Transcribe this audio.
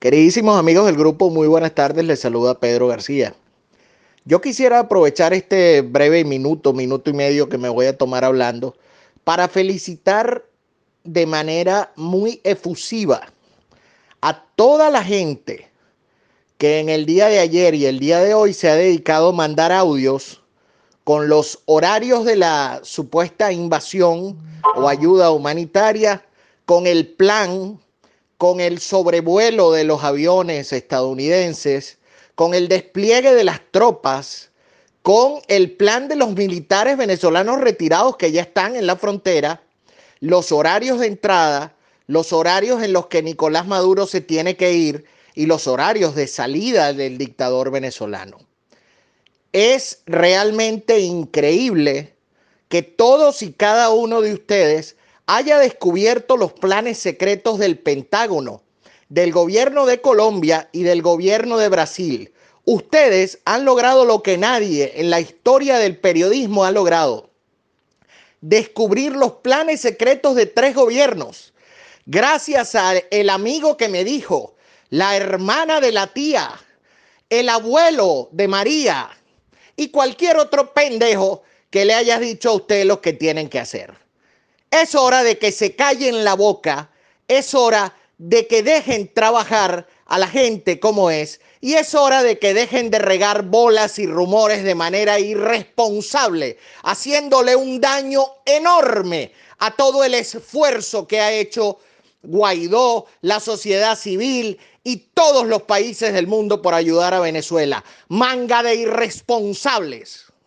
Queridísimos amigos del grupo, muy buenas tardes. Les saluda Pedro García. Yo quisiera aprovechar este breve minuto, minuto y medio que me voy a tomar hablando para felicitar de manera muy efusiva a toda la gente que en el día de ayer y el día de hoy se ha dedicado a mandar audios con los horarios de la supuesta invasión o ayuda humanitaria, con el plan con el sobrevuelo de los aviones estadounidenses, con el despliegue de las tropas, con el plan de los militares venezolanos retirados que ya están en la frontera, los horarios de entrada, los horarios en los que Nicolás Maduro se tiene que ir y los horarios de salida del dictador venezolano. Es realmente increíble que todos y cada uno de ustedes haya descubierto los planes secretos del Pentágono, del gobierno de Colombia y del gobierno de Brasil. Ustedes han logrado lo que nadie en la historia del periodismo ha logrado. Descubrir los planes secretos de tres gobiernos. Gracias al amigo que me dijo, la hermana de la tía, el abuelo de María y cualquier otro pendejo que le haya dicho a usted lo que tienen que hacer. Es hora de que se callen la boca, es hora de que dejen trabajar a la gente como es y es hora de que dejen de regar bolas y rumores de manera irresponsable, haciéndole un daño enorme a todo el esfuerzo que ha hecho Guaidó, la sociedad civil y todos los países del mundo por ayudar a Venezuela. Manga de irresponsables.